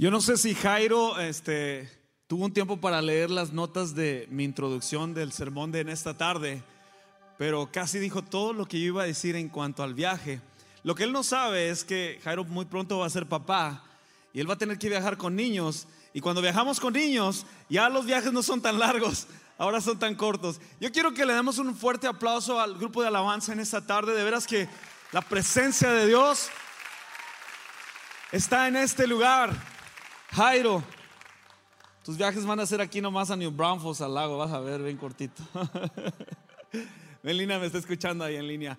Yo no sé si Jairo este, tuvo un tiempo para leer las notas de mi introducción del sermón de en esta tarde, pero casi dijo todo lo que yo iba a decir en cuanto al viaje. Lo que él no sabe es que Jairo muy pronto va a ser papá y él va a tener que viajar con niños. Y cuando viajamos con niños, ya los viajes no son tan largos, ahora son tan cortos. Yo quiero que le demos un fuerte aplauso al grupo de alabanza en esta tarde. De veras que la presencia de Dios está en este lugar. Jairo, tus viajes van a ser aquí nomás a New Braunfels, al lago, vas a ver, bien cortito. Melina me está escuchando ahí en línea.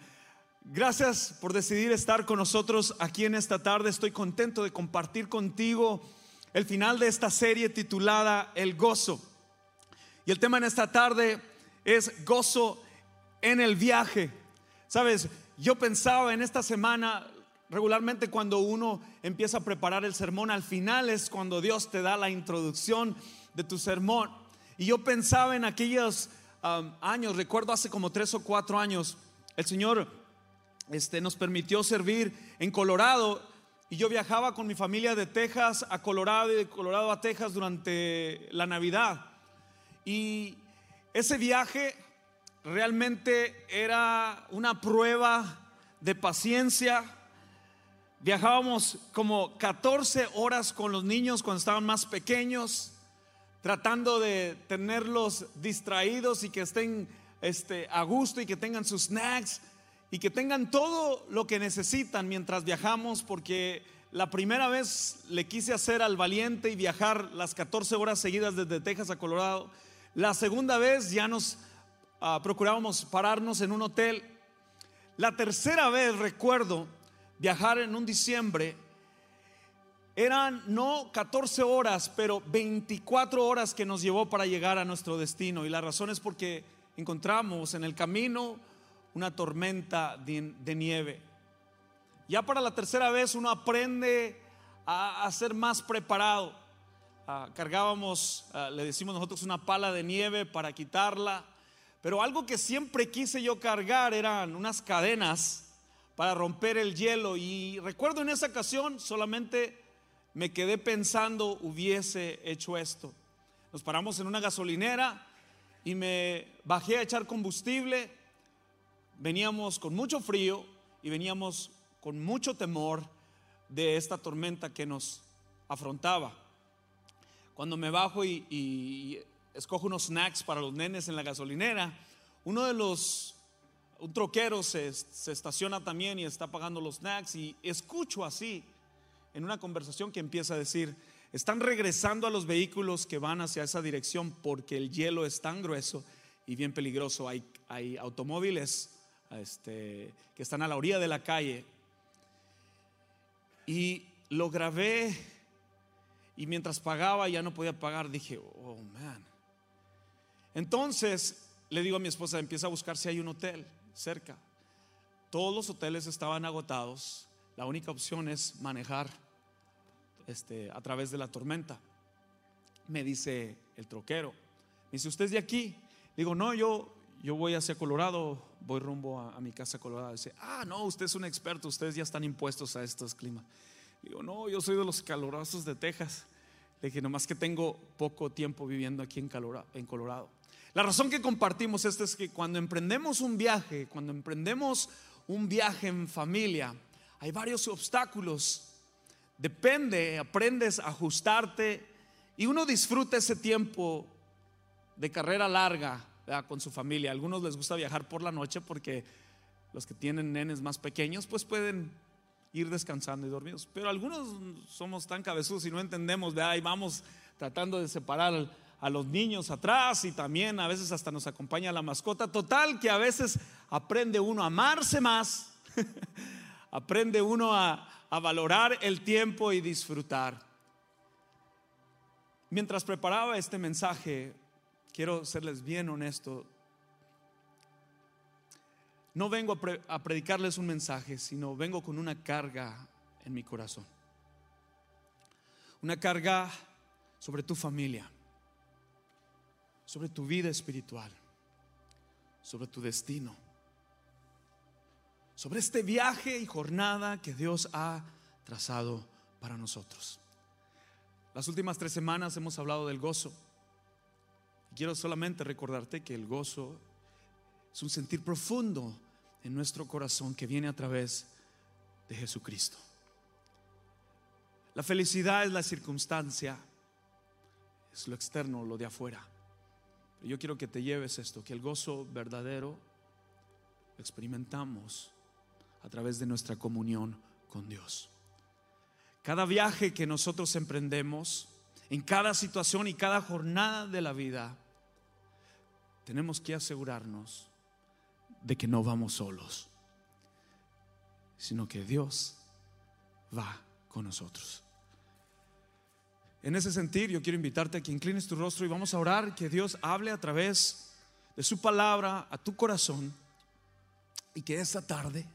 Gracias por decidir estar con nosotros aquí en esta tarde. Estoy contento de compartir contigo el final de esta serie titulada El gozo. Y el tema en esta tarde es gozo en el viaje. Sabes, yo pensaba en esta semana, regularmente cuando uno empieza a preparar el sermón, al final es cuando Dios te da la introducción de tu sermón. Y yo pensaba en aquellos um, años, recuerdo hace como tres o cuatro años, el Señor este, nos permitió servir en Colorado y yo viajaba con mi familia de Texas a Colorado y de Colorado a Texas durante la Navidad. Y ese viaje realmente era una prueba de paciencia. Viajábamos como 14 horas con los niños cuando estaban más pequeños, tratando de tenerlos distraídos y que estén este, a gusto y que tengan sus snacks y que tengan todo lo que necesitan mientras viajamos, porque la primera vez le quise hacer al valiente y viajar las 14 horas seguidas desde Texas a Colorado. La segunda vez ya nos uh, procurábamos pararnos en un hotel. La tercera vez recuerdo viajar en un diciembre. Eran no 14 horas, pero 24 horas que nos llevó para llegar a nuestro destino. Y la razón es porque encontramos en el camino una tormenta de, nieve. Ya para la tercera vez uno aprende a, ser más preparado. Ah, cargábamos, ah, le decimos nosotros, una pala de nieve para quitarla. Pero algo que siempre quise yo cargar eran unas cadenas para romper el hielo. Y recuerdo en esa ocasión solamente me quedé pensando hubiese hecho esto. Nos paramos en una gasolinera y me bajé a echar combustible veníamos con mucho frío y veníamos con mucho temor de esta tormenta que nos afrontaba. Cuando me bajo y, escojo unos snacks para los nenes en la gasolinera, uno de los, un troquero se, se estaciona también y está pagando los snacks y escucho así en una conversación que empieza a decir, están regresando a los vehículos que van hacia esa dirección porque el hielo es tan grueso y bien peligroso. Hay, hay automóviles este, que están a la orilla de la calle. Y lo grabé y mientras pagaba ya no podía pagar, dije, oh man. Entonces le digo a mi esposa, empieza a buscar si hay un hotel cerca. Todos los hoteles estaban agotados. La única opción es manejar este, a través de la tormenta. Me dice el troquero, me dice, ¿usted es de aquí? Digo, no, yo yo voy hacia Colorado, voy rumbo a, mi casa Colorado. Dice, ah, no, usted es un experto, ustedes ya están impuestos a estos climas. Digo, no, yo soy de los calurosos de Texas. Le dije, nomás que tengo poco tiempo viviendo aquí en Colorado. La razón que compartimos esto es que cuando emprendemos un viaje, cuando emprendemos un viaje en familia, hay varios obstáculos. Depende, aprendes a ajustarte y uno disfruta ese tiempo de carrera larga con su familia. A algunos les gusta viajar por la noche porque los que tienen nenes más pequeños pues pueden ir descansando y dormidos. Pero algunos somos tan cabezudos y no entendemos, de ahí vamos tratando de separar a los niños atrás y también a veces hasta nos acompaña la mascota. Total que a veces aprende uno a amarse más, aprende uno a, a valorar el tiempo y disfrutar. Mientras preparaba este mensaje, quiero serles bien honesto. No vengo a, predicarles un mensaje, sino vengo con una carga en mi corazón. Una carga sobre tu familia, sobre tu vida espiritual, sobre tu destino, sobre este viaje y jornada que Dios ha trazado para nosotros. Las últimas tres semanas hemos hablado del gozo. Quiero solamente recordarte que el gozo es un sentir profundo en nuestro corazón que viene a través de Jesucristo. La felicidad es la circunstancia, es lo externo, lo de afuera. Yo quiero que te lleves esto, que el gozo verdadero experimentamos a través de nuestra comunión con Dios. Cada viaje que nosotros emprendemos, en cada situación y cada jornada de la vida, tenemos que asegurarnos de que no vamos solos, sino que Dios va con nosotros. En ese sentido, yo quiero invitarte a que inclines tu rostro y vamos a orar que Dios hable a través de su palabra a tu corazón y que esta tarde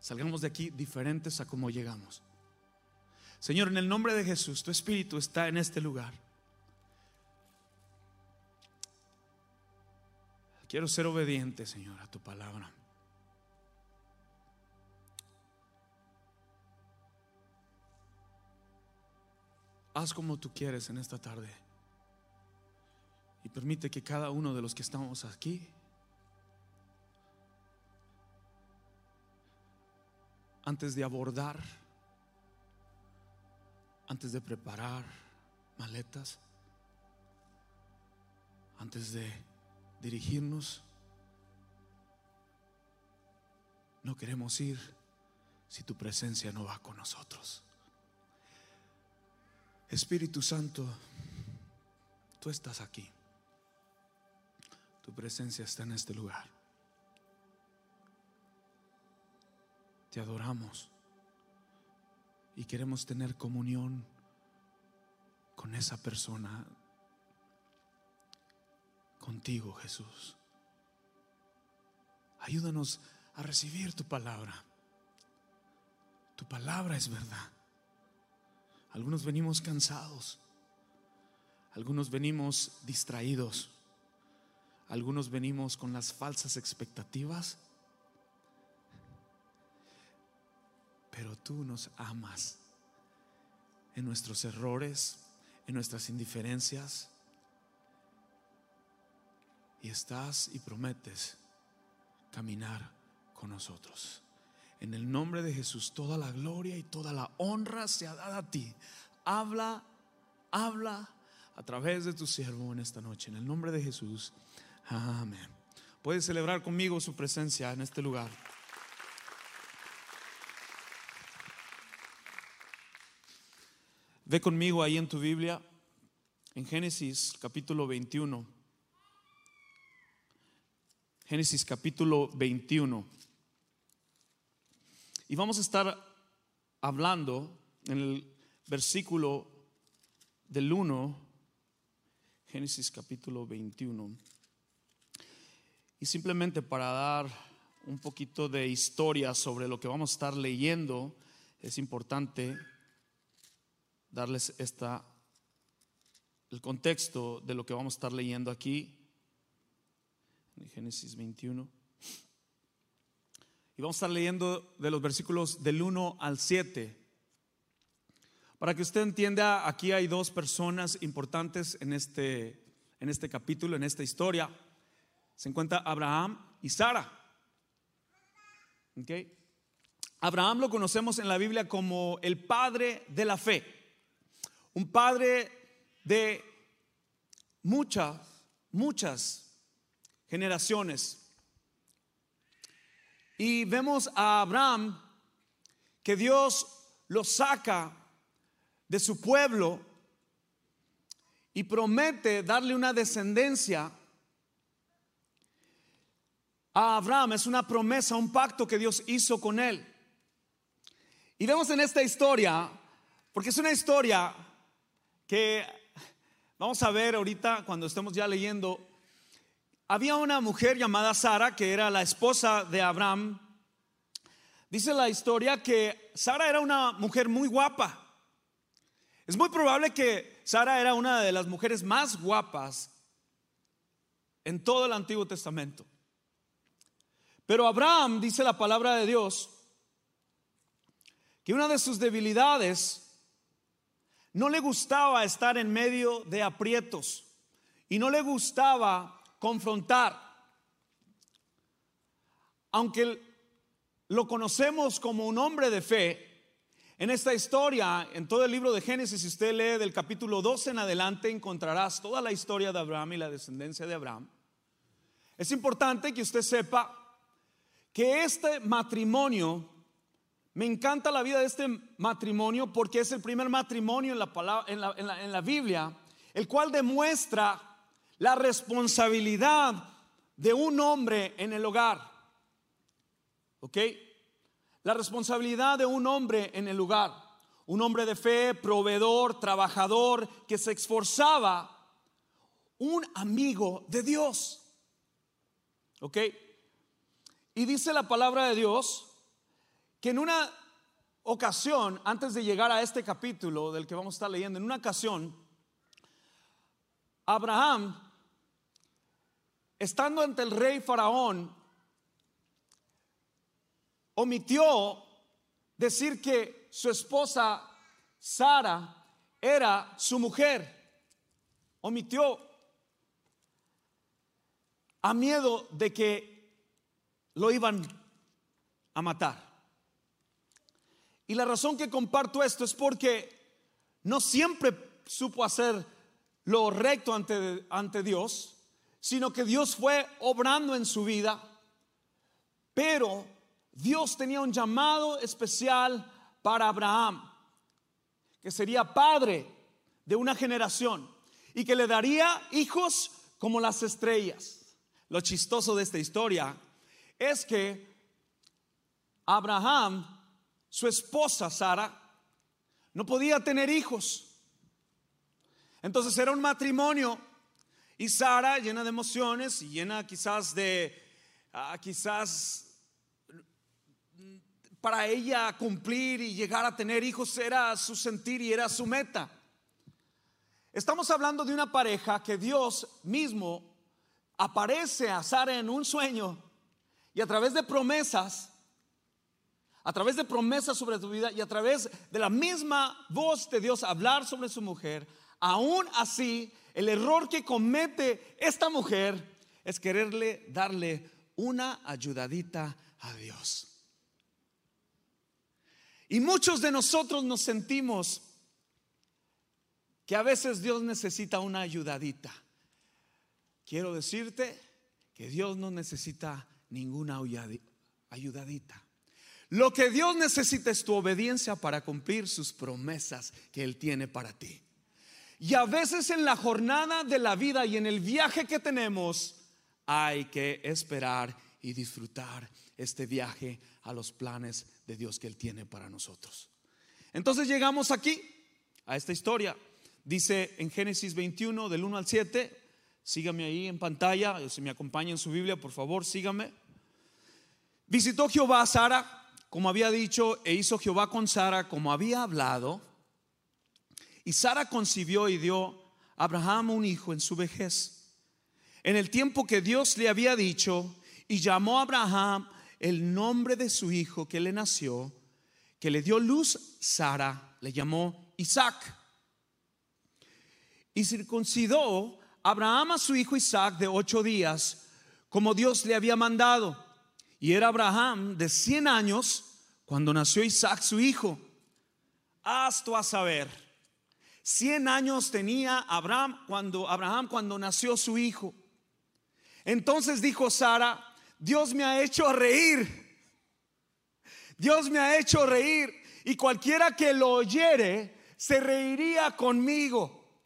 salgamos de aquí diferentes a como llegamos. Señor, en el nombre de Jesús, tu Espíritu está en este lugar. Quiero ser obediente, Señor, a tu palabra. Haz como tú quieres en esta tarde. Y permite que cada uno de los que estamos aquí antes de abordar, antes de preparar maletas, antes de dirigirnos, no queremos ir si tu presencia no va con nosotros. Espíritu Santo, tú estás aquí. Tu presencia está en este lugar. Te adoramos y queremos tener comunión con esa persona, contigo Jesús. Ayúdanos a recibir tu palabra. Tu palabra es verdad. Algunos venimos cansados. Algunos venimos distraídos. Algunos venimos con las falsas expectativas. Pero tú nos amas en nuestros errores, en nuestras indiferencias. Y estás y prometes caminar con nosotros. En el nombre de Jesús, toda la gloria y toda la honra sea dada a ti. Habla, habla a través de tu siervo en esta noche. En el nombre de Jesús. Amén. Puedes celebrar conmigo su presencia en este lugar. Ve conmigo ahí en tu Biblia, en Génesis capítulo 21. Génesis capítulo 21. Y vamos a estar hablando en el versículo del 1, Génesis capítulo 21. Y simplemente para dar un poquito de historia sobre lo que vamos a estar leyendo, es importante darles esta el contexto de lo que vamos a estar leyendo aquí en Génesis 21. Y vamos a estar leyendo de los versículos del 1 al 7. Para que usted entienda, aquí hay dos personas importantes en este, en este capítulo, en esta historia. Se encuentra Abraham y Sara. ¿Okay? Abraham lo conocemos en la Biblia como el padre de la fe. Un padre de muchas, muchas generaciones. Y vemos a Abraham que Dios lo saca de su pueblo y promete darle una descendencia a Abraham. Es una promesa, un pacto que Dios hizo con él. Y vemos en esta historia, porque es una historia que vamos a ver ahorita cuando estemos ya leyendo había una mujer llamada Sara, que era la esposa de Abraham. Dice la historia que Sara era una mujer muy guapa. Es muy probable que Sara era una de las mujeres más guapas en todo el Antiguo Testamento. Pero Abraham, dice la palabra de Dios, que una de sus debilidades no le gustaba estar en medio de aprietos y no le gustaba confrontar. Aunque lo conocemos como un hombre de fe, en esta historia, en todo el libro de Génesis, si usted lee del capítulo 12 en adelante, encontrarás toda la historia de Abraham y la descendencia de Abraham. Es importante que usted sepa que este matrimonio, me encanta la vida de este matrimonio porque es el primer matrimonio en la, palabra, en la, en la Biblia, el cual demuestra la responsabilidad de un hombre en el hogar. ¿Ok? La responsabilidad de un hombre en el lugar. Un hombre de fe, proveedor, trabajador, que se esforzaba. Un amigo de Dios. ¿Ok? Y dice la palabra de Dios que en una ocasión, antes de llegar a este capítulo del que vamos a estar leyendo, en una ocasión, Abraham, estando ante el rey Faraón, omitió decir que su esposa Sara era su mujer. Omitió a miedo de que lo iban a matar. Y la razón que comparto esto es porque no siempre supo hacer lo recto ante, ante Dios, sino que Dios fue obrando en su vida, pero Dios tenía un llamado especial para Abraham, que sería padre de una generación y que le daría hijos como las estrellas. Lo chistoso de esta historia es que Abraham, su esposa Sara, no podía tener hijos. Entonces era un matrimonio y Sara llena de emociones y llena quizás de, ah, quizás para ella cumplir y llegar a tener hijos era su sentir y era su meta. Estamos hablando de una pareja que Dios mismo aparece a Sara en un sueño y a través de promesas, a través de promesas sobre tu vida y a través de la misma voz de Dios hablar sobre su mujer, aún así el error que comete esta mujer es quererle darle una ayudadita a Dios. Y muchos de nosotros nos sentimos que a veces Dios necesita una ayudadita. Quiero decirte que Dios no necesita ninguna ayudadita. Lo que Dios necesita es tu obediencia para cumplir sus promesas que Él tiene para ti. Y a veces en la jornada de la vida y en el viaje que tenemos, hay que esperar y disfrutar este viaje a los planes de Dios que Él tiene para nosotros. Entonces llegamos aquí, a esta historia. Dice en Génesis 21, del 1 al 7, sígame ahí en pantalla, si me acompaña en su Biblia, por favor, sígame. Visitó Jehová a Sara, como había dicho, e hizo Jehová con Sara como había hablado. Y Sara concibió y dio a Abraham un hijo en su vejez. En el tiempo que Dios le había dicho, y llamó a Abraham el nombre de su hijo que le nació, que le dio luz Sara, le llamó Isaac. Y circuncidó Abraham a su hijo Isaac de ocho días, como Dios le había mandado. Y era Abraham de cien años cuando nació Isaac su hijo. Hasta a saber, cien años tenía Abraham cuando Abraham cuando nació su hijo. Entonces dijo Sara, Dios me ha hecho reír. Dios me ha hecho reír. Y cualquiera que lo oyere se reiría conmigo.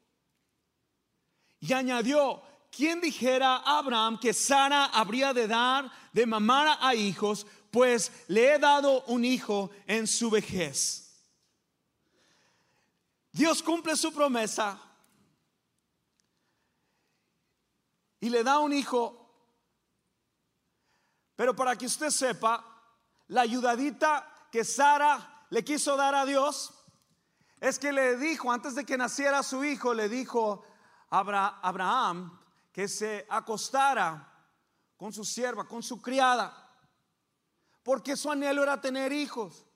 Y añadió, ¿quién dijera a Abraham que Sara habría de dar de mamar a hijos? Pues le he dado un hijo en su vejez. Dios cumple su promesa y le da un hijo pero para que usted sepa, la ayudadita que Sara le quiso dar a Dios es que le dijo, antes de que naciera su hijo, le dijo a Abraham que se acostara con su sierva, con su criada, porque su anhelo era tener hijos.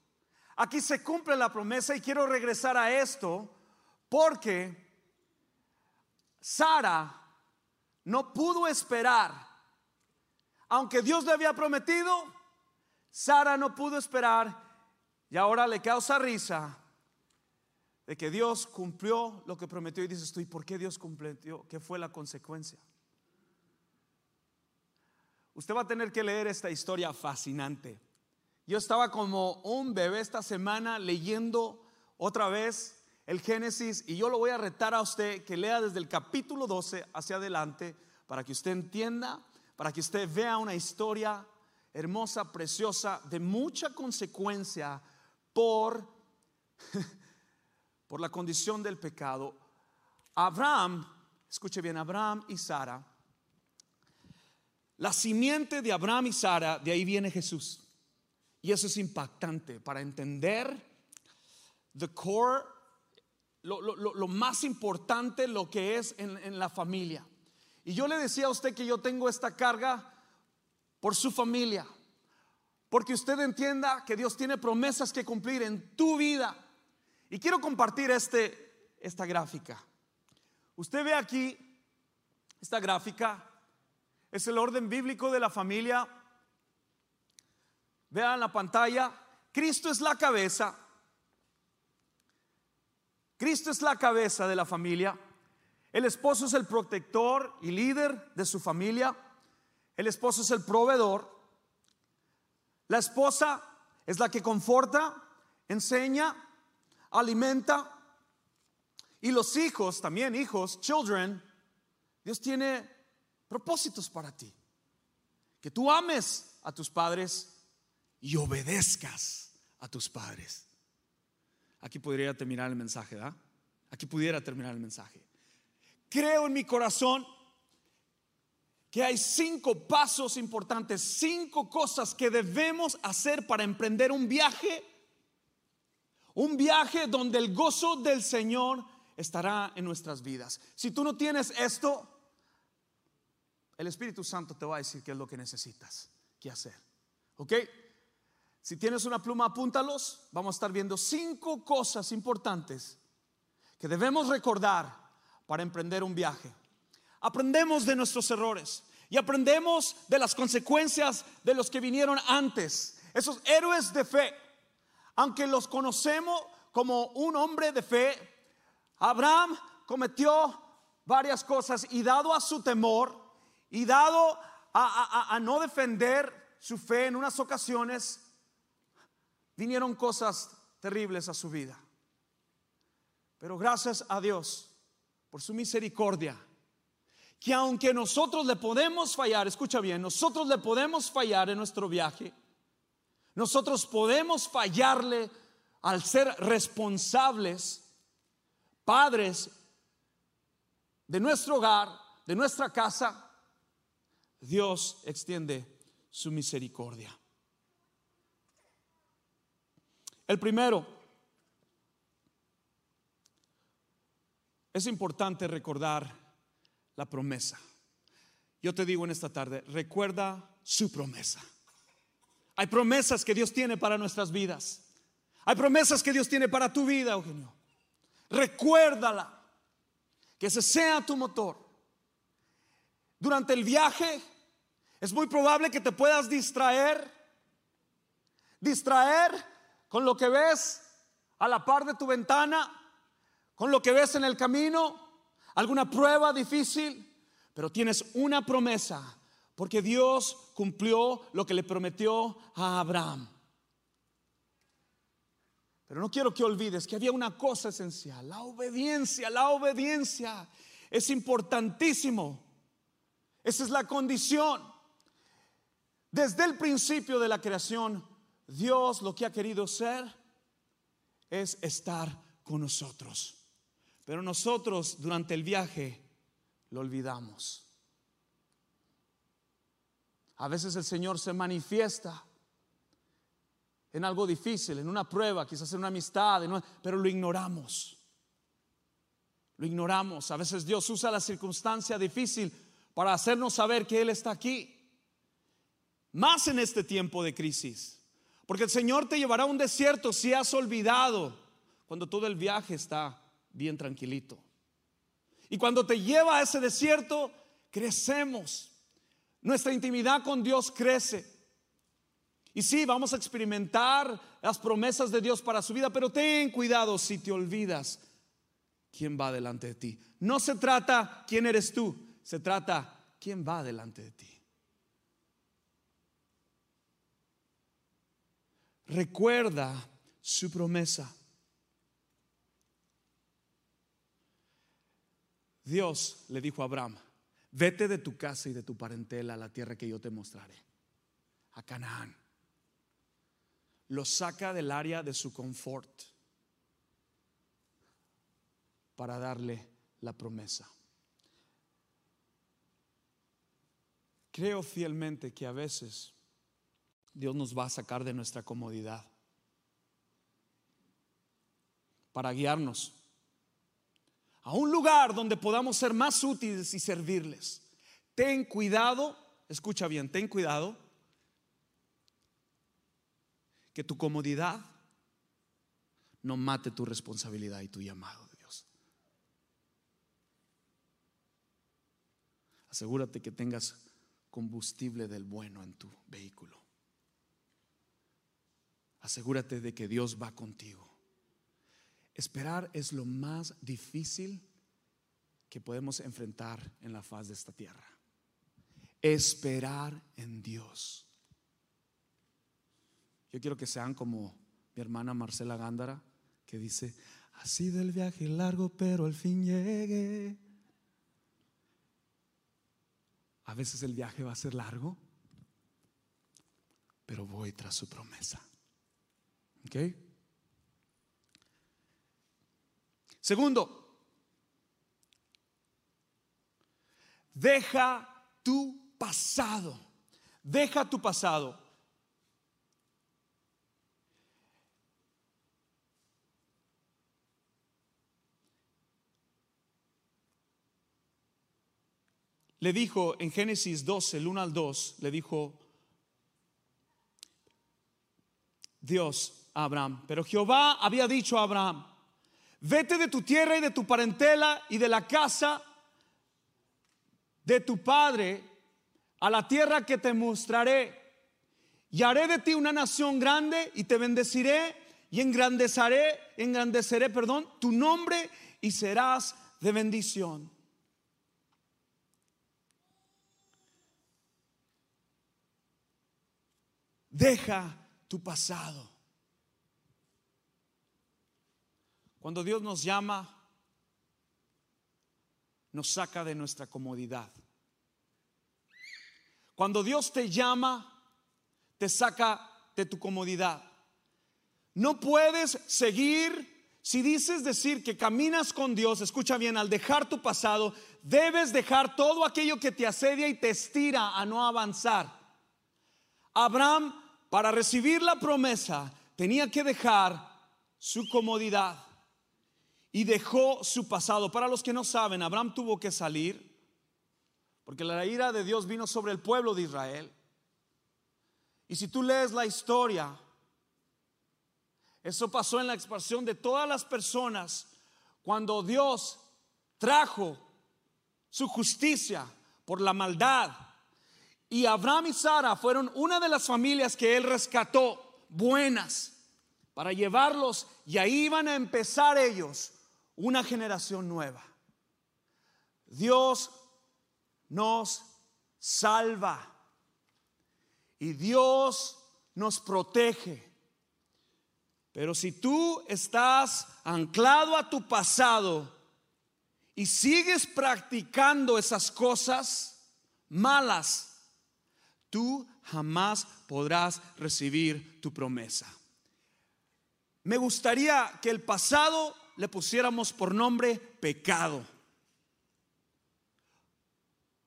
Aquí se cumple la promesa y quiero regresar a esto Porque Sara no pudo esperar. Aunque Dios le había prometido, Sara no pudo esperar y ahora le causa risa de que Dios cumplió lo que prometió y dices tú, ¿y por qué Dios cumplió? ¿Qué fue la consecuencia? Usted va a tener que leer esta historia fascinante. Yo estaba como un bebé esta semana leyendo otra vez el Génesis y yo lo voy a retar a usted que lea desde el capítulo 12 hacia adelante para que usted entienda, para que usted vea una historia hermosa, preciosa, de mucha consecuencia por por la condición del pecado, Abraham, escuche bien, Abraham y Sara, la simiente de Abraham y Sara, de ahí viene Jesús. Y eso es impactante para entender the core, lo, más importante, lo que es en, en la familia. Y yo le decía a usted que yo tengo esta carga por su familia, porque usted entienda que Dios tiene promesas que cumplir en tu vida. Y quiero compartir este, esta gráfica. Usted ve aquí, esta gráfica es el orden bíblico de la familia. Vean la pantalla, Cristo es la cabeza. Cristo es la cabeza de la familia. El esposo es el protector y líder de su familia. El esposo es el proveedor. La esposa es la que conforta, enseña, alimenta. Y los hijos, también hijos, children, Dios tiene propósitos para ti. Que tú ames a tus padres y obedezcas a tus padres. Aquí podría terminar el mensaje, ¿verdad? Aquí pudiera terminar el mensaje. Creo en mi corazón que hay cinco pasos importantes, cinco cosas que debemos hacer para emprender un viaje un viaje donde el gozo del Señor estará en nuestras vidas. Si tú no tienes esto, el Espíritu Santo te va a decir qué es lo que necesitas que hacer. ¿Ok? Si tienes una pluma, apúntalos. Vamos a estar viendo cinco cosas importantes que debemos recordar para emprender un viaje. Aprendemos de nuestros errores y aprendemos de las consecuencias de los que vinieron antes. Esos héroes de fe aunque los conocemos como un hombre de fe, Abraham cometió varias cosas y dado a su temor y dado a, no defender su fe en unas ocasiones, vinieron cosas terribles a su vida. Pero gracias a Dios por su misericordia, que aunque nosotros le podemos fallar, escucha bien, nosotros le podemos fallar en nuestro viaje, nosotros podemos fallarle al ser responsables, padres de nuestro hogar, de nuestra casa. Dios extiende su misericordia. El primero, es importante recordar la promesa. Yo te digo en esta tarde, recuerda su promesa. Hay promesas que Dios tiene para nuestras vidas. Hay promesas que Dios tiene para tu vida, Eugenio. Recuérdala. Que ese sea tu motor. Durante el viaje es muy probable que te puedas distraer. Distraer con lo que ves a la par de tu ventana, con lo que ves en el camino, alguna prueba difícil, pero tienes una promesa porque Dios cumplió lo que le prometió a Abraham. Pero no quiero que olvides que había una cosa esencial, la obediencia, la obediencia es importantísimo. Esa es la condición. Desde el principio de la creación, Dios lo que ha querido ser es estar con nosotros. Pero nosotros durante el viaje lo olvidamos. A veces el Señor se manifiesta en algo difícil, en una prueba, quizás en una amistad, pero lo ignoramos. Lo ignoramos. A veces Dios usa la circunstancia difícil para hacernos saber que Él está aquí. Más en este tiempo de crisis. Porque el Señor te llevará a un desierto si has olvidado cuando todo el viaje está bien tranquilito. Y cuando te lleva a ese desierto, crecemos. Nuestra intimidad con Dios crece. Y sí, vamos a experimentar las promesas de Dios para su vida, pero ten cuidado si te olvidas quién va delante de ti. No se trata quién eres tú, se trata quién va delante de ti. Recuerda su promesa. Dios le dijo a Abraham, vete de tu casa y de tu parentela a la tierra que yo te mostraré, a Canaán. Lo saca del área de su confort para darle la promesa. Creo fielmente que a veces Dios nos va a sacar de nuestra comodidad para guiarnos a un lugar donde podamos ser más útiles y servirles. Ten cuidado, escucha bien, ten cuidado que tu comodidad no mate tu responsabilidad y tu llamado de Dios. Asegúrate que tengas combustible del bueno en tu vehículo. Asegúrate de que Dios va contigo. Esperar es lo más difícil que podemos enfrentar en la faz de esta tierra. Esperar en Dios. Yo quiero que sean como mi hermana Marcela Gándara, que dice, ha sido el viaje largo, pero al fin llegue. A veces el viaje va a ser largo, pero voy tras su promesa. ¿Ok? Segundo, deja tu pasado. Deja tu pasado. Le dijo en Génesis 12, el 1 al 2, le dijo Dios Abraham, pero Jehová había dicho a Abraham, Vete de tu tierra y de tu parentela y de la casa de tu padre a la tierra que te mostraré. Y haré de ti una nación grande y te bendeciré y engrandeceré, engrandeceré, perdón, tu nombre y serás de bendición. Deja tu pasado. Cuando Dios nos llama, nos saca de nuestra comodidad. Cuando Dios te llama, te saca de tu comodidad. No puedes seguir, si dices decir que caminas con Dios, escucha bien, al dejar tu pasado, debes dejar todo aquello que te asedia y te estira a no avanzar. Abraham, para recibir la promesa, tenía que dejar su comodidad y dejó su pasado. Para los que no saben, Abraham tuvo que salir porque la ira de Dios vino sobre el pueblo de Israel. Y si tú lees la historia, eso pasó en la expansión de todas las personas cuando Dios trajo su justicia por la maldad. Y Abraham y Sara fueron una de las familias que él rescató, buenas, para llevarlos y ahí iban a empezar ellos una generación nueva. Dios nos salva y Dios nos protege. Pero si tú estás anclado a tu pasado y sigues practicando esas cosas malas, tú jamás podrás recibir tu promesa. Me gustaría que el pasado le pusiéramos por nombre pecado.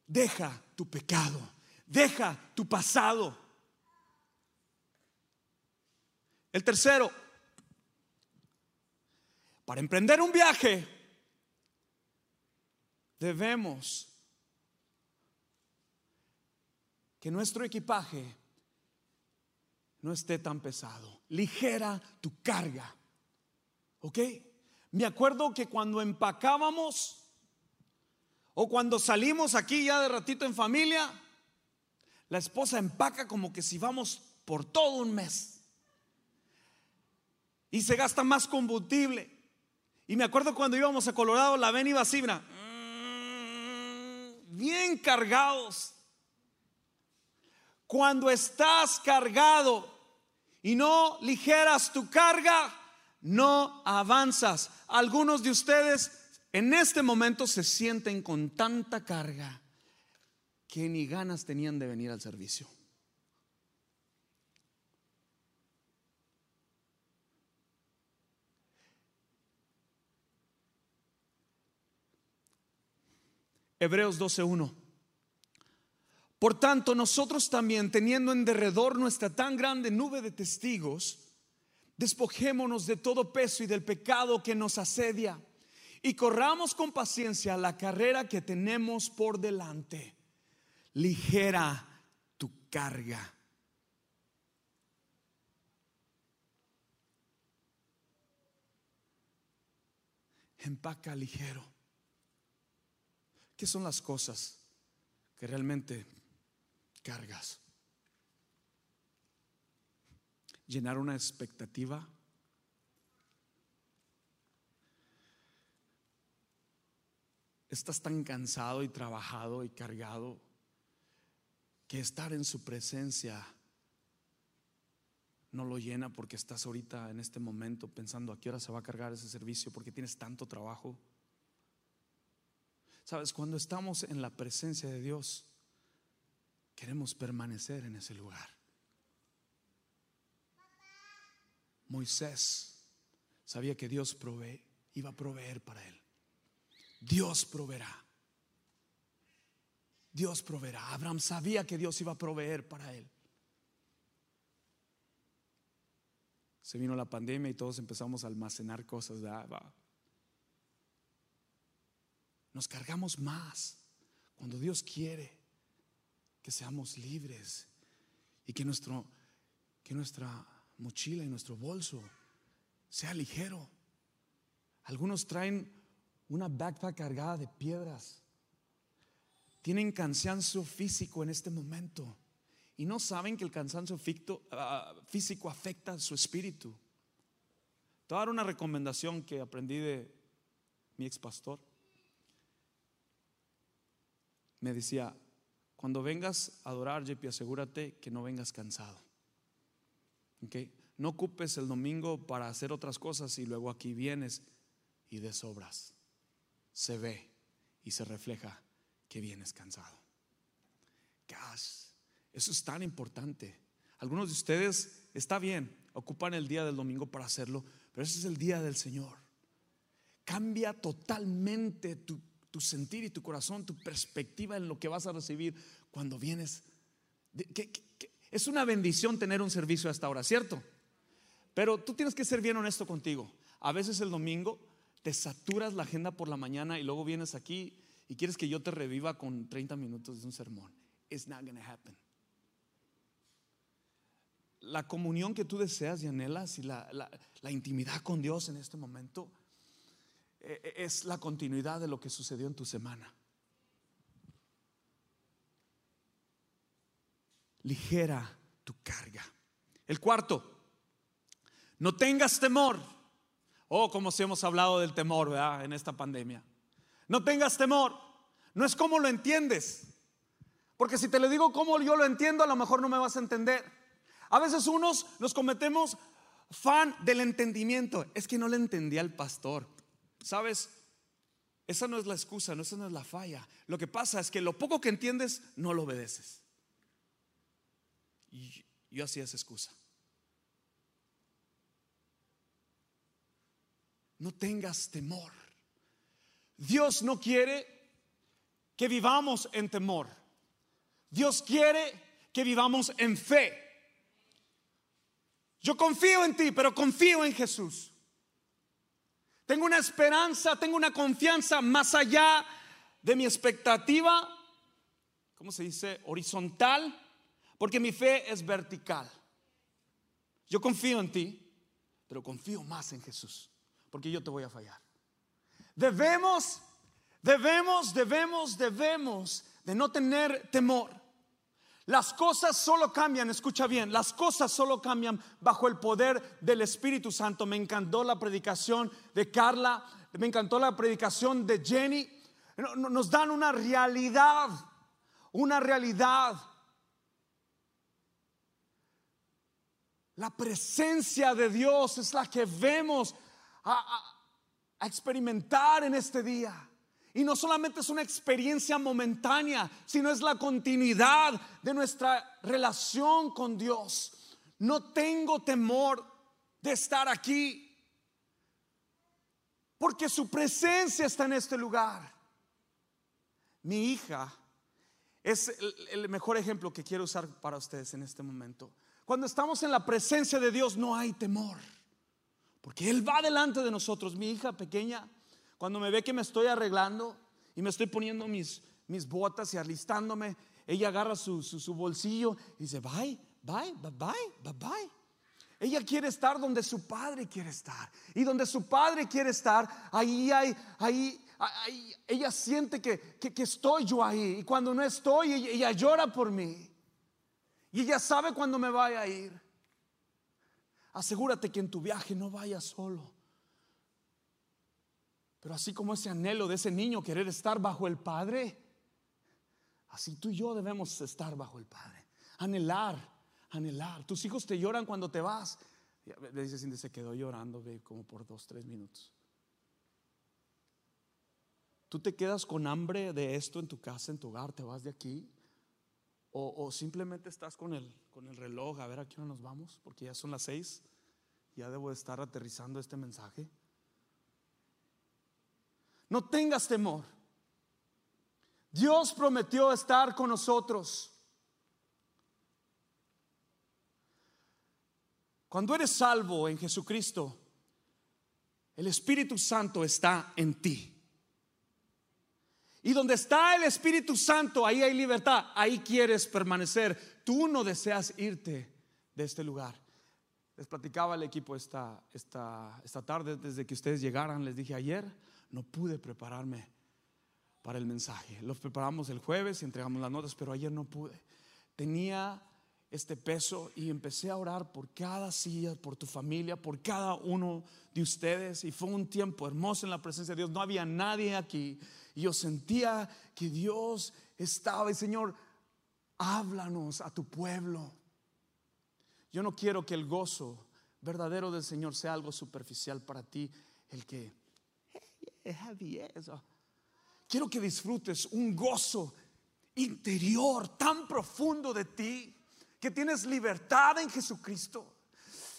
Deja tu pecado, deja tu pasado. El tercero, para emprender un viaje, debemos que nuestro equipaje no esté tan pesado. Ligera tu carga. ¿Ok? Me acuerdo que cuando empacábamos o cuando salimos aquí ya de ratito en familia, la esposa empaca como que si vamos por todo un mes. Y se gasta más combustible. Y me acuerdo cuando íbamos a Colorado, la ven iba así, mm, bien cargados. Cuando estás cargado y no ligeras tu carga, no avanzas. Algunos de ustedes en este momento se sienten con tanta carga que ni ganas tenían de venir al servicio. Hebreos 12.1. Por tanto, nosotros también, teniendo en derredor nuestra tan grande nube de testigos, despojémonos de todo peso y del pecado que nos asedia y corramos con paciencia la carrera que tenemos por delante. Ligera tu carga. Empaca ligero. ¿Qué son las cosas que realmente cargas. Llenar una expectativa. Estás tan cansado y trabajado y cargado que estar en su presencia no lo llena porque estás ahorita en este momento pensando a qué hora se va a cargar ese servicio porque tienes tanto trabajo. Sabes, cuando estamos en la presencia de Dios, Queremos permanecer en ese lugar. Moisés sabía que Dios iba a proveer para él. Dios proveerá. Dios proveerá. Abraham sabía que Dios iba a proveer para él. Se vino la pandemia y todos empezamos a almacenar cosas. Nos cargamos más cuando Dios quiere que seamos libres y que, nuestro, que nuestra mochila y nuestro bolso sea ligero. Algunos traen una backpack cargada de piedras. Tienen cansancio físico en este momento y no saben que el cansancio ah, físico afecta a su espíritu. Te voy a dar una recomendación que aprendí de mi ex pastor. Me decía, cuando vengas a adorar, JP, asegúrate que no vengas cansado. ¿Okay? No ocupes el domingo para hacer otras cosas y luego aquí vienes y de sobras. Se ve y se refleja que vienes cansado. Gas, eso es tan importante. Algunos de ustedes, está bien, ocupan el día del domingo para hacerlo, pero ese es el día del Señor. Cambia totalmente tu tu sentir y tu corazón, tu perspectiva en lo que vas a recibir cuando vienes. Es una bendición tener un servicio a esta hora, ¿cierto? Pero tú tienes que ser bien honesto contigo. A veces el domingo te saturas la agenda por la mañana y luego vienes aquí y quieres que yo te reviva con 30 minutos de un sermón. It's not gonna happen. La comunión que tú deseas y anhelas y la, la intimidad con Dios en este momento e, e, es la continuidad de lo que sucedió en tu semana. Ligera tu carga. El cuarto, no tengas temor. Oh, como si hemos hablado del temor, ¿verdad? En esta pandemia. No tengas temor. No es como lo entiendes. Porque si te le digo cómo yo lo entiendo, a lo mejor no me vas a entender. A veces unos nos cometemos fan del entendimiento. Es que no le entendía al pastor. ¿Sabes? Esa no es la excusa, no, esa no es la falla. Lo que pasa es que lo poco que entiendes no lo obedeces. Yo hacía esa excusa. No tengas temor. Dios no quiere que vivamos en temor. Dios quiere que vivamos en fe. Yo confío en ti, pero confío en Jesús. Tengo una esperanza, tengo una confianza más allá de mi expectativa, ¿cómo se dice? Horizontal, porque mi fe es vertical. Yo confío en ti, pero confío más en Jesús, porque yo te voy a fallar. Debemos, debemos, debemos, debemos de no tener temor. Las cosas solo cambian, escucha bien, las cosas solo cambian bajo el poder del Espíritu Santo. Me encantó la predicación de Carla, me encantó la predicación de Jenny. Nos dan una realidad, una realidad. La presencia de Dios es la que vemos a, experimentar en este día. Y no solamente es una experiencia momentánea, sino es la continuidad de nuestra relación con Dios. No tengo temor de estar aquí, porque su presencia está en este lugar. Mi hija es el, mejor ejemplo que quiero usar para ustedes en este momento. Cuando estamos en la presencia de Dios no hay temor, porque Él va delante de nosotros. Mi hija pequeña cuando me ve que me estoy arreglando y me estoy poniendo mis, mis botas y alistándome, ella agarra su, su, bolsillo y dice, bye, bye, bye, bye, bye, bye. Ella quiere estar donde su padre quiere estar. Y donde su padre quiere estar, ahí hay, ahí, ahí ella siente que, que, que, estoy yo ahí. Y cuando no estoy, ella, ella llora por mí. Y ella sabe cuando me vaya a ir. Asegúrate que en tu viaje no vayas solo. Pero así como ese anhelo de ese niño querer estar bajo el Padre, así tú y yo debemos estar bajo el Padre. Anhelar, anhelar. Tus hijos te lloran cuando te vas. Le dices, se quedó llorando, ve, como por dos, tres minutos. Tú te quedas con hambre de esto en tu casa, en tu hogar, te vas de aquí. O, simplemente estás con el, con el reloj a ver a qué hora nos vamos, porque ya son las seis. Ya debo estar aterrizando este mensaje. No tengas temor. Dios prometió estar con nosotros. Cuando eres salvo en Jesucristo, el Espíritu Santo está en ti. Y donde está el Espíritu Santo, ahí hay libertad, ahí quieres permanecer. Tú no deseas irte de este lugar. Les platicaba al equipo esta, esta, esta tarde, desde que ustedes llegaran, les dije ayer, no pude prepararme para el mensaje. Los preparamos el jueves y entregamos las notas, pero ayer no pude. Tenía este peso y empecé a orar por cada silla, por tu familia, por cada uno de ustedes. Y fue un tiempo hermoso en la presencia de Dios. No había nadie aquí. Y yo sentía que Dios estaba. Y Señor, háblanos a tu pueblo. Yo no quiero que el gozo verdadero del Señor sea algo superficial para ti, el que Quiero que disfrutes un gozo interior tan profundo de ti, que tienes libertad en Jesucristo,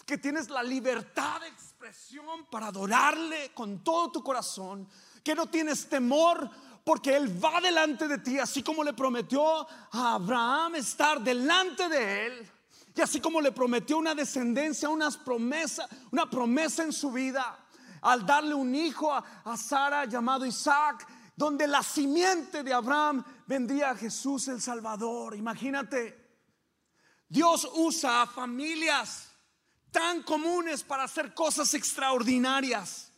que tienes la libertad de expresión para adorarle con todo tu corazón, que no tienes temor porque Él va delante de ti, así como le prometió a Abraham estar delante de Él. Y así como le prometió una descendencia, unas promesa, una promesa en su vida al darle un hijo a, Sara llamado Isaac, donde la simiente de Abraham vendría a Jesús el Salvador. Imagínate, Dios usa a familias tan comunes para hacer cosas extraordinarias.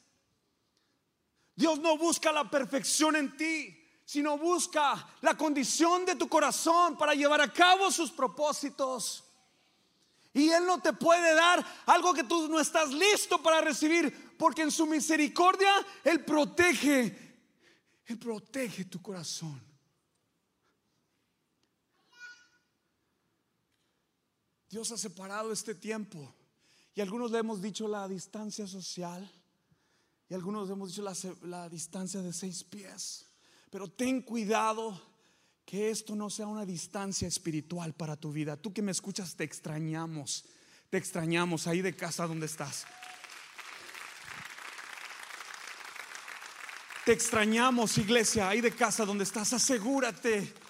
Dios no busca la perfección en ti, sino busca la condición de tu corazón para llevar a cabo sus propósitos. Y Él no te puede dar algo que tú no estás listo para recibir, porque en su misericordia Él protege, Él protege tu corazón. Dios ha separado este tiempo. Y algunos le hemos dicho la distancia social. Y algunos le hemos dicho la, la distancia de seis pies. Pero ten cuidado que esto no sea una distancia espiritual para tu vida. Tú que me escuchas, te extrañamos, te extrañamos ahí de casa donde estás. Te extrañamos, iglesia, ahí de casa donde estás. Asegúrate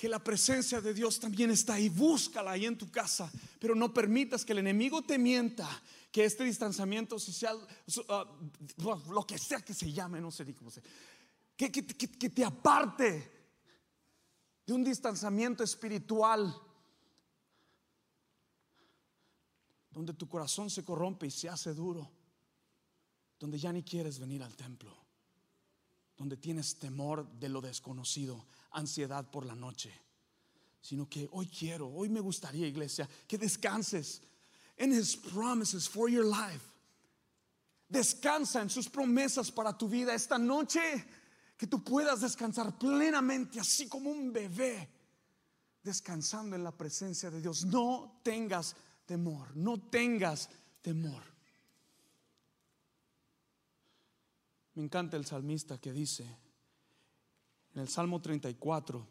que la presencia de Dios también está ahí. Búscala ahí en tu casa, pero no permitas que el enemigo te mienta. Que este distanciamiento social, uh, lo que sea que se llame, no sé cómo se, que, que te aparte de un distanciamiento espiritual, donde tu corazón se corrompe y se hace duro. donde ya ni quieres venir al templo, donde tienes temor de lo desconocido, ansiedad por la noche, sino que hoy quiero, hoy me gustaría, iglesia, que descanses en His promises for your life. Descansa en sus promesas para tu vida esta noche, que tú puedas descansar plenamente, así como un bebé, descansando en la presencia de Dios. No tengas temor, no tengas temor. Me encanta el salmista que dice en el Salmo 34,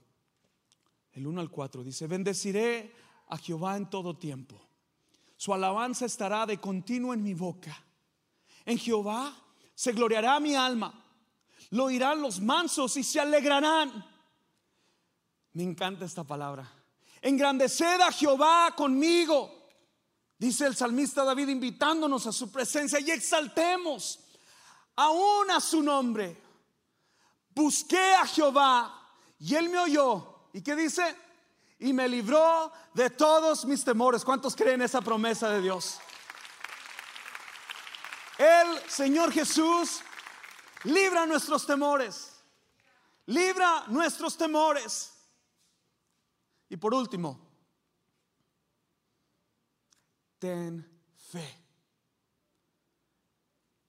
el 1 al 4, dice, bendeciré a Jehová en todo tiempo. Su alabanza estará de continuo en mi boca. En Jehová se gloriará mi alma. Lo oirán los mansos y se alegrarán. Me encanta esta palabra. Engrandeced a Jehová conmigo. Dice el salmista David invitándonos a su presencia y exaltemos aún a su nombre. Busqué a Jehová y él me oyó. ¿Y qué dice? Y me libró de todos mis temores. ¿Cuántos creen esa promesa de Dios? El Señor Jesús libra nuestros temores. Libra nuestros temores. Y por último, ten fe.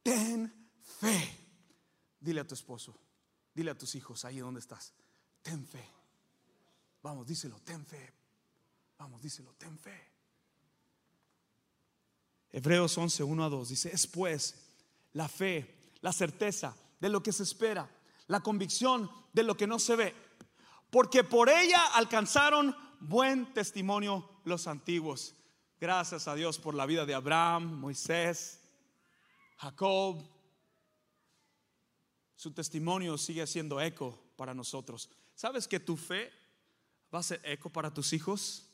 Ten fe. Dile a tu esposo, dile a tus hijos ahí donde estás, ten fe. Vamos, díselo, ten fe. Vamos, díselo, ten fe. Hebreos 11, 1 a 2 dice, es pues la fe, la certeza de lo que se espera, la convicción de lo que no se ve, porque por ella alcanzaron buen testimonio los antiguos. Gracias a Dios por la vida de Abraham, Moisés, Jacob, su testimonio sigue siendo eco para nosotros. ¿Sabes que tu fe va a ser eco para tus hijos,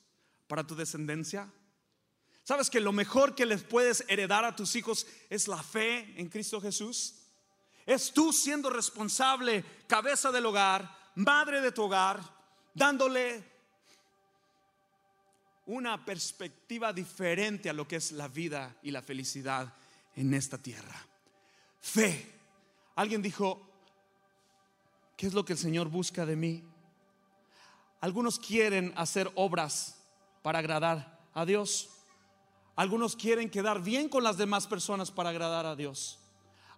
para tu descendencia? ¿Sabes que lo mejor que les puedes heredar a tus hijos es la fe en Cristo Jesús? Es tú siendo responsable, cabeza del hogar, madre de tu hogar, dándole una perspectiva diferente a lo que es la vida y la felicidad en esta tierra. Fe Alguien dijo, ¿qué es lo que el Señor busca de mí? Algunos quieren hacer obras para agradar a Dios. Algunos quieren quedar bien con las demás personas para agradar a Dios.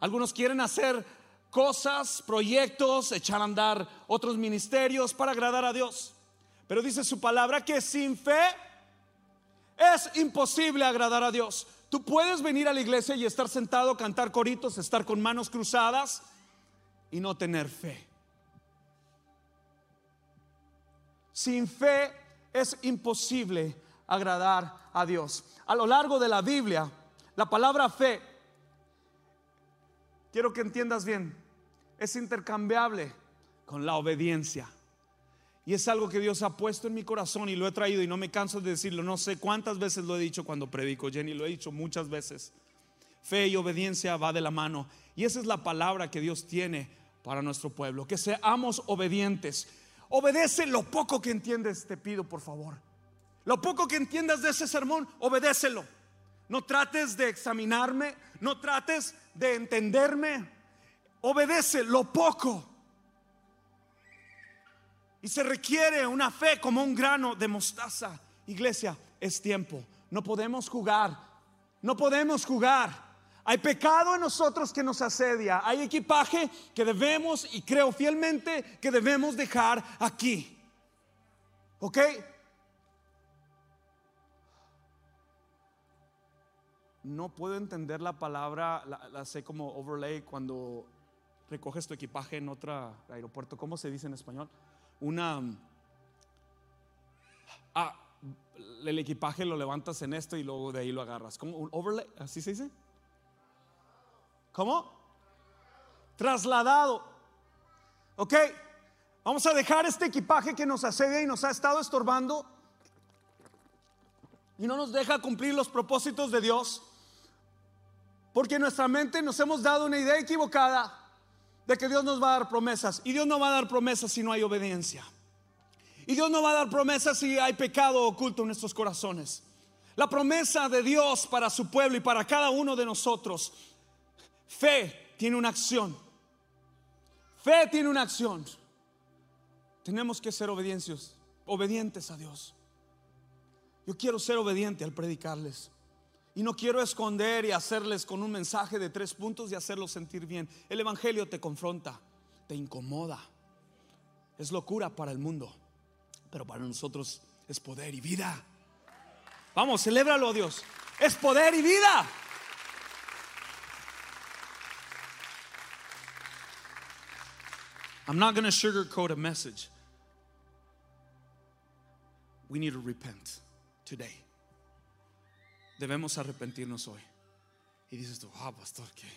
Algunos quieren hacer cosas, proyectos, echar a andar otros ministerios para agradar a Dios. Pero dice su palabra que sin fe es imposible agradar a Dios. Tú puedes venir a la iglesia y estar sentado, cantar coritos, estar con manos cruzadas y no tener fe. Sin fe es imposible agradar a Dios. A lo largo de la Biblia, la palabra fe, quiero que entiendas bien, es intercambiable con la obediencia. Y es algo que Dios ha puesto en mi corazón y lo he traído y no me canso de decirlo. No sé cuántas veces lo he dicho cuando predico, Jenny, lo he dicho muchas veces. Fe y obediencia va de la mano. Y esa es la palabra que Dios tiene para nuestro pueblo. Que seamos obedientes. Obedece lo poco que entiendes, te pido por favor. Lo poco que entiendas de ese sermón, obedécelo. No trates de examinarme, no trates de entenderme. Obedece lo poco. Se requiere una fe como un grano de mostaza. Iglesia, es tiempo. No podemos jugar. No podemos jugar. Hay pecado en nosotros que nos asedia. Hay equipaje que debemos, y creo fielmente, que debemos dejar aquí. ¿Ok? No puedo entender la palabra, la, sé como overlay cuando recoges tu equipaje en otro aeropuerto. ¿Cómo se dice en español? Una... Ah, el equipaje lo levantas en esto y luego de ahí lo agarras. ¿Cómo? ¿Un overlay? ¿Así se dice? ¿Cómo? Trasladado. Ok, vamos a dejar este equipaje que nos asedia y nos ha estado estorbando y no nos deja cumplir los propósitos de Dios. Porque en nuestra mente nos hemos dado una idea equivocada de que Dios nos va a dar promesas. Y Dios no va a dar promesas si no hay obediencia. Y Dios no va a dar promesas si hay pecado oculto en nuestros corazones. La promesa de Dios para su pueblo y para cada uno de nosotros Fe tiene una acción. Fe tiene una acción. Tenemos que ser obedientes, obedientes a Dios. Yo quiero ser obediente al predicarles. Y no quiero esconder y hacerles con un mensaje de tres puntos y hacerlos sentir bien. El Evangelio te confronta, te incomoda. Es locura para el mundo, pero para nosotros es poder y vida. Vamos, celébralo Dios. Es poder y vida. I'm not going to sugarcoat a message. We need to repent today. Debemos arrepentirnos hoy. Y dices tú, ah, pastor, ¿qué?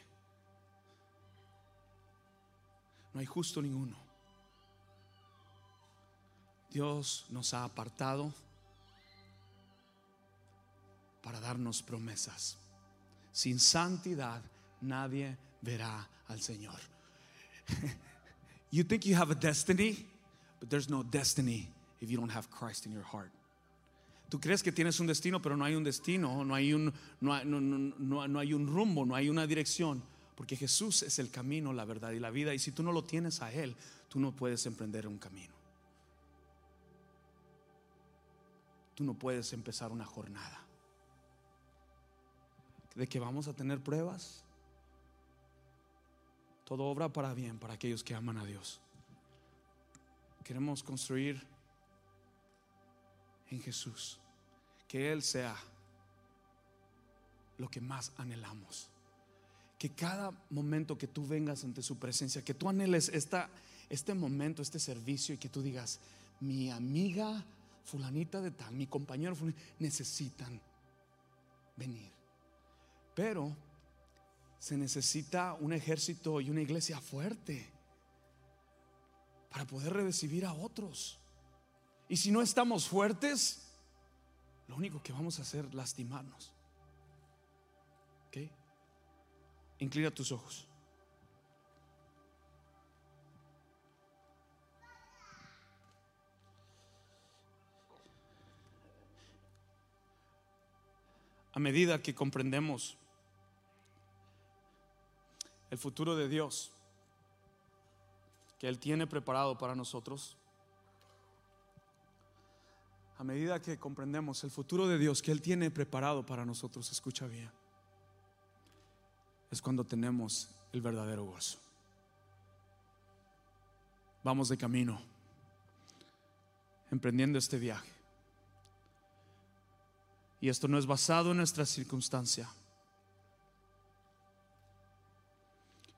No hay justo ninguno. Dios nos ha apartado para darnos promesas. Sin santidad nadie verá al Señor. you think you have a destiny, but there's no destiny if you don't have Christ in your heart. Tú crees que tienes un destino, pero no hay un destino, no hay un, no no, no, no hay un rumbo, no hay una dirección, porque Jesús es el camino, la verdad y la vida. Y si tú no lo tienes a Él, tú no puedes emprender un camino. Tú no puedes empezar una jornada. De que vamos a tener pruebas. Todo obra para bien para aquellos que aman a Dios. Queremos construir en Jesús que Él sea lo que más anhelamos. Que cada momento que tú vengas ante su presencia, que tú anheles esta, este momento, este servicio y que tú digas, mi amiga fulanita de tal, mi compañero necesitan venir. Pero se necesita un ejército y una iglesia fuerte para poder recibir a otros. Y si no estamos fuertes, lo único que vamos a hacer es lastimarnos. ¿Ok? Inclina tus ojos. A medida que comprendemos el futuro de Dios que Él tiene preparado para nosotros, a medida que comprendemos el futuro de Dios que Él tiene preparado para nosotros, escucha bien, es cuando tenemos el verdadero gozo. Vamos de camino, emprendiendo este viaje. Y esto no es basado en nuestra circunstancia.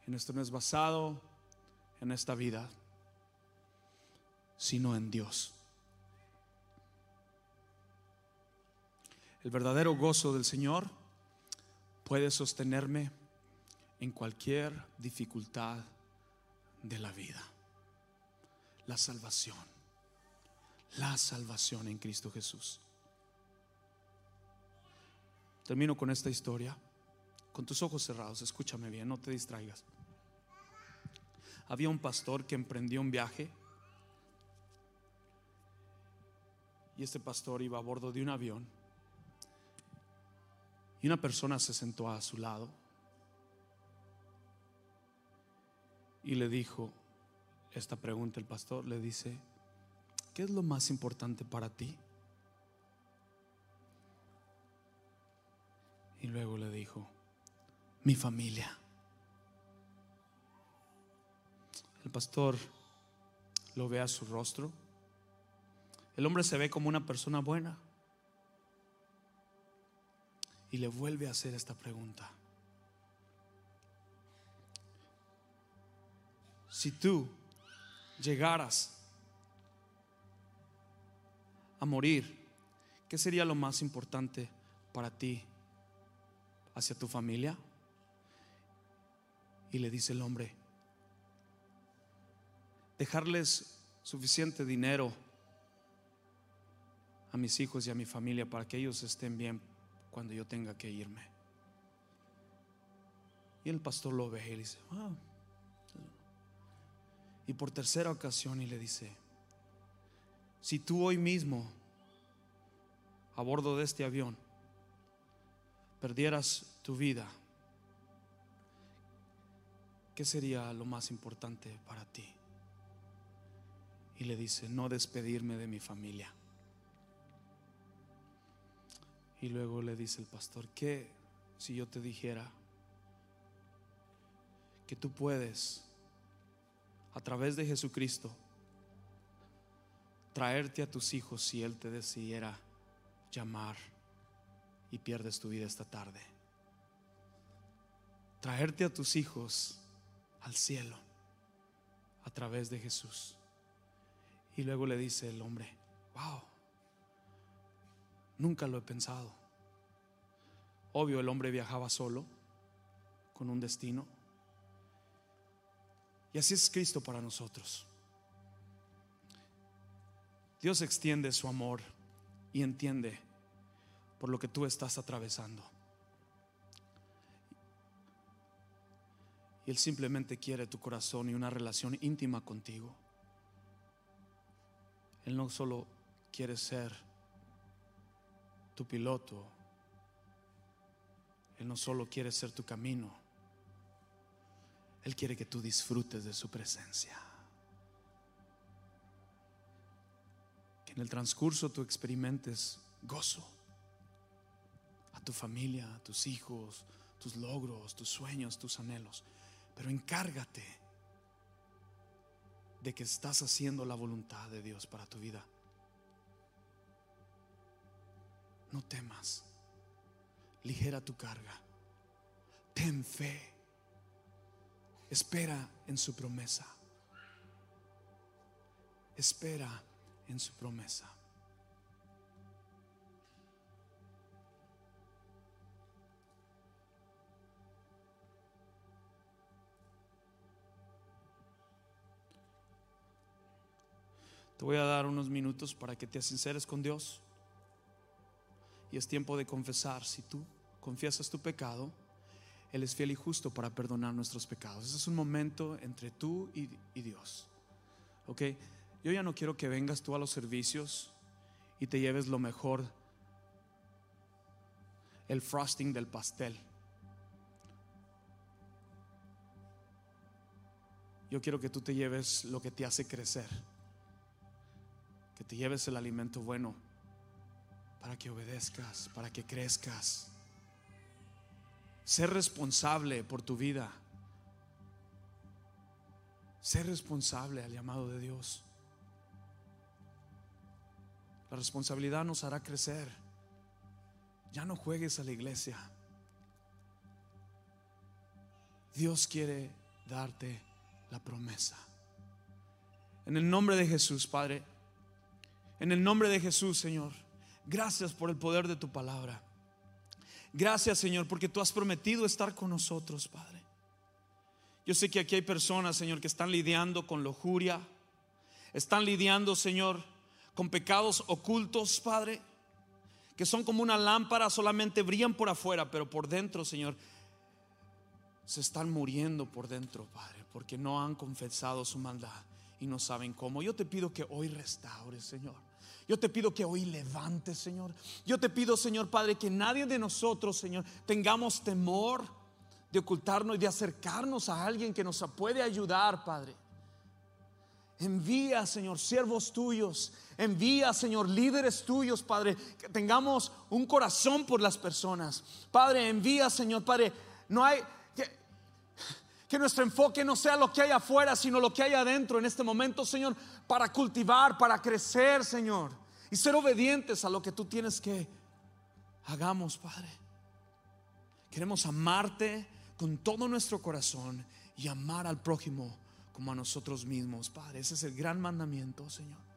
En esto no es basado en esta vida, sino en Dios. El verdadero gozo del Señor puede sostenerme en cualquier dificultad de la vida. La salvación, la salvación en Cristo Jesús. Termino con esta historia. Con tus ojos cerrados, escúchame bien, no te distraigas. Había un pastor que emprendió un viaje y este pastor iba a bordo de un avión y una persona se sentó a su lado y le dijo esta pregunta, el pastor le dice, ¿qué es lo más importante para ti? Y luego le dijo, mi familia. El pastor lo ve a su rostro. El hombre se ve como una persona buena y le vuelve a hacer esta pregunta. Si tú llegaras a morir, ¿qué sería lo más importante para ti hacia tu familia? Y le dice el hombre, dejarles suficiente dinero a mis hijos y a mi familia para que ellos estén bien cuando yo tenga que irme. Y el pastor lo ve y le dice, ah". y por tercera ocasión y le dice, si tú hoy mismo a bordo de este avión perdieras tu vida, ¿qué sería lo más importante para ti? Y le dice, no despedirme de mi familia. Y luego le dice el pastor, ¿qué si yo te dijera que tú puedes, a través de Jesucristo, traerte a tus hijos si Él te decidiera llamar y pierdes tu vida esta tarde? Traerte a tus hijos al cielo a través de Jesús. Y luego le dice el hombre, wow, nunca lo he pensado. Obvio, el hombre viajaba solo, con un destino. Y así es Cristo para nosotros. Dios extiende su amor y entiende por lo que tú estás atravesando. Y Él simplemente quiere tu corazón y una relación íntima contigo. Él no solo quiere ser tu piloto, Él no solo quiere ser tu camino, Él quiere que tú disfrutes de su presencia. Que en el transcurso tú experimentes gozo a tu familia, a tus hijos, tus logros, tus sueños, tus anhelos pero encárgate de que estás haciendo la voluntad de Dios para tu vida. No temas. Ligera tu carga. Ten fe. Espera en su promesa. Espera en su promesa. Te voy a dar unos minutos para que te sinceres con Dios. Y es tiempo de confesar. Si tú confiesas tu pecado, Él es fiel y justo para perdonar nuestros pecados. Ese es un momento entre tú y, y Dios. ¿Ok? Yo ya no quiero que vengas tú a los servicios y te lleves lo mejor, el frosting del pastel. Yo quiero que tú te lleves lo que te hace crecer que te lleves el alimento bueno para que obedezcas, para que crezcas. Ser responsable por tu vida. Ser responsable al llamado de Dios. La responsabilidad nos hará crecer. Ya no juegues a la iglesia. Dios quiere darte la promesa. En el nombre de Jesús, Padre. En el nombre de Jesús, Señor, gracias por el poder de tu palabra. Gracias, Señor, porque tú has prometido estar con nosotros, Padre. Yo sé que aquí hay personas, Señor, que están lidiando con lujuria, están lidiando, Señor, con pecados ocultos, Padre, que son como una lámpara, solamente brillan por afuera, pero por dentro, Señor, se están muriendo por dentro, Padre, porque no han confesado su maldad y no saben cómo. Yo te pido que hoy restaures, Señor. Yo te pido que hoy levantes, Señor. Yo te pido, Señor Padre, que nadie de nosotros, Señor, tengamos temor de ocultarnos y de acercarnos a alguien que nos puede ayudar, Padre. Envía, Señor, siervos tuyos. Envía, Señor, líderes tuyos, Padre. Que tengamos un corazón por las personas. Padre, envía, Señor, Padre. No hay, que nuestro enfoque no sea lo que hay afuera, sino lo que hay adentro en este momento, Señor, para cultivar, para crecer, Señor, y ser obedientes a lo que tú tienes que hagamos, Padre. Queremos amarte con todo nuestro corazón y amar al prójimo como a nosotros mismos, Padre. Ese es el gran mandamiento, Señor.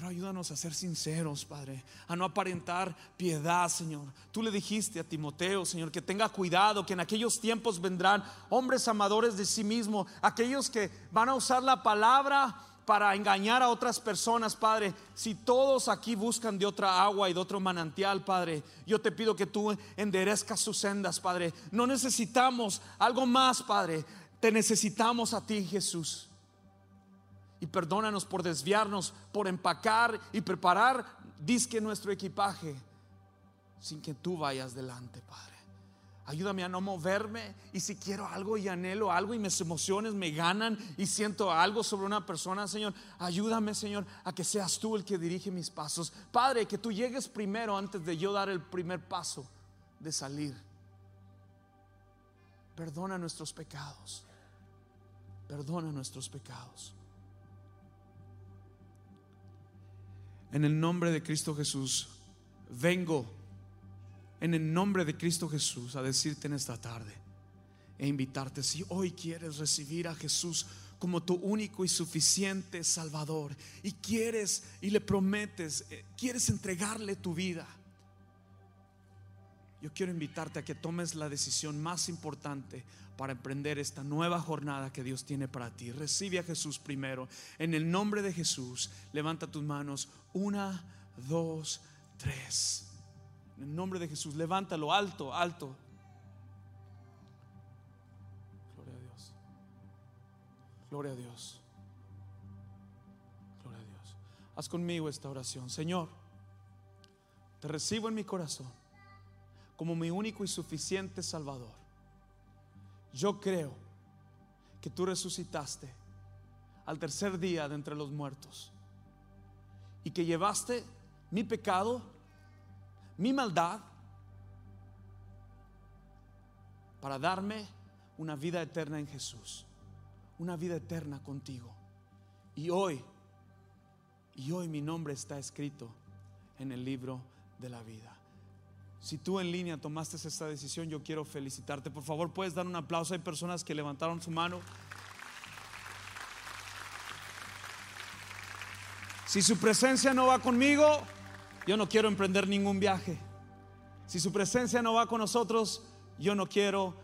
Pero ayúdanos a ser sinceros, Padre, a no aparentar piedad, Señor. Tú le dijiste a Timoteo, Señor, que tenga cuidado, que en aquellos tiempos vendrán hombres amadores de sí mismo, aquellos que van a usar la palabra para engañar a otras personas, Padre. Si todos aquí buscan de otra agua y de otro manantial, Padre, yo te pido que tú enderezcas sus sendas, Padre. No necesitamos algo más, Padre. Te necesitamos a ti, Jesús. Y perdónanos por desviarnos, por empacar y preparar disque nuestro equipaje sin que tú vayas delante, Padre. Ayúdame a no moverme. Y si quiero algo y anhelo algo y mis emociones me ganan y siento algo sobre una persona, Señor, ayúdame, Señor, a que seas tú el que dirige mis pasos. Padre, que tú llegues primero antes de yo dar el primer paso de salir. Perdona nuestros pecados. Perdona nuestros pecados. En el nombre de Cristo Jesús, vengo en el nombre de Cristo Jesús a decirte en esta tarde e invitarte, si hoy quieres recibir a Jesús como tu único y suficiente Salvador y quieres y le prometes, eh, quieres entregarle tu vida, yo quiero invitarte a que tomes la decisión más importante para emprender esta nueva jornada que Dios tiene para ti. Recibe a Jesús primero. En el nombre de Jesús, levanta tus manos. Una, dos, tres. En el nombre de Jesús, levántalo alto, alto. Gloria a Dios. Gloria a Dios. Gloria a Dios. Haz conmigo esta oración. Señor, te recibo en mi corazón como mi único y suficiente Salvador. Yo creo que tú resucitaste al tercer día de entre los muertos y que llevaste mi pecado mi maldad para darme una vida eterna en Jesús, una vida eterna contigo. Y hoy, y hoy mi nombre está escrito en el libro de la vida. Si tú en línea tomaste esta decisión, yo quiero felicitarte. Por favor, puedes dar un aplauso. Hay personas que levantaron su mano. Si su presencia no va conmigo, yo no quiero emprender ningún viaje. Si su presencia no va con nosotros, yo no quiero